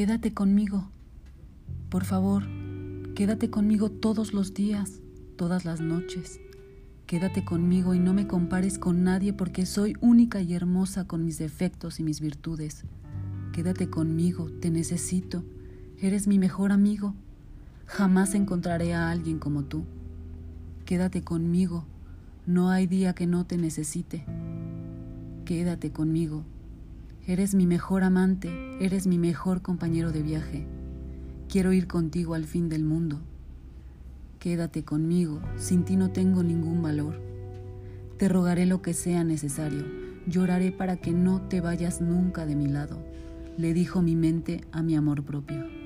quédate conmigo. Por favor, quédate conmigo todos los días, todas las noches. Quédate conmigo y no me compares con nadie porque soy única y hermosa con mis defectos y mis virtudes. Quédate conmigo, te necesito. Eres mi mejor amigo. Jamás encontraré a alguien como tú. Quédate conmigo. No hay día que no te necesite. Quédate conmigo. Eres mi mejor amante, eres mi mejor compañero de viaje. Quiero ir contigo al fin del mundo. Quédate conmigo, sin ti no tengo ningún valor. Te rogaré lo que sea necesario, lloraré para que no te vayas nunca de mi lado, le dijo mi mente a mi amor propio.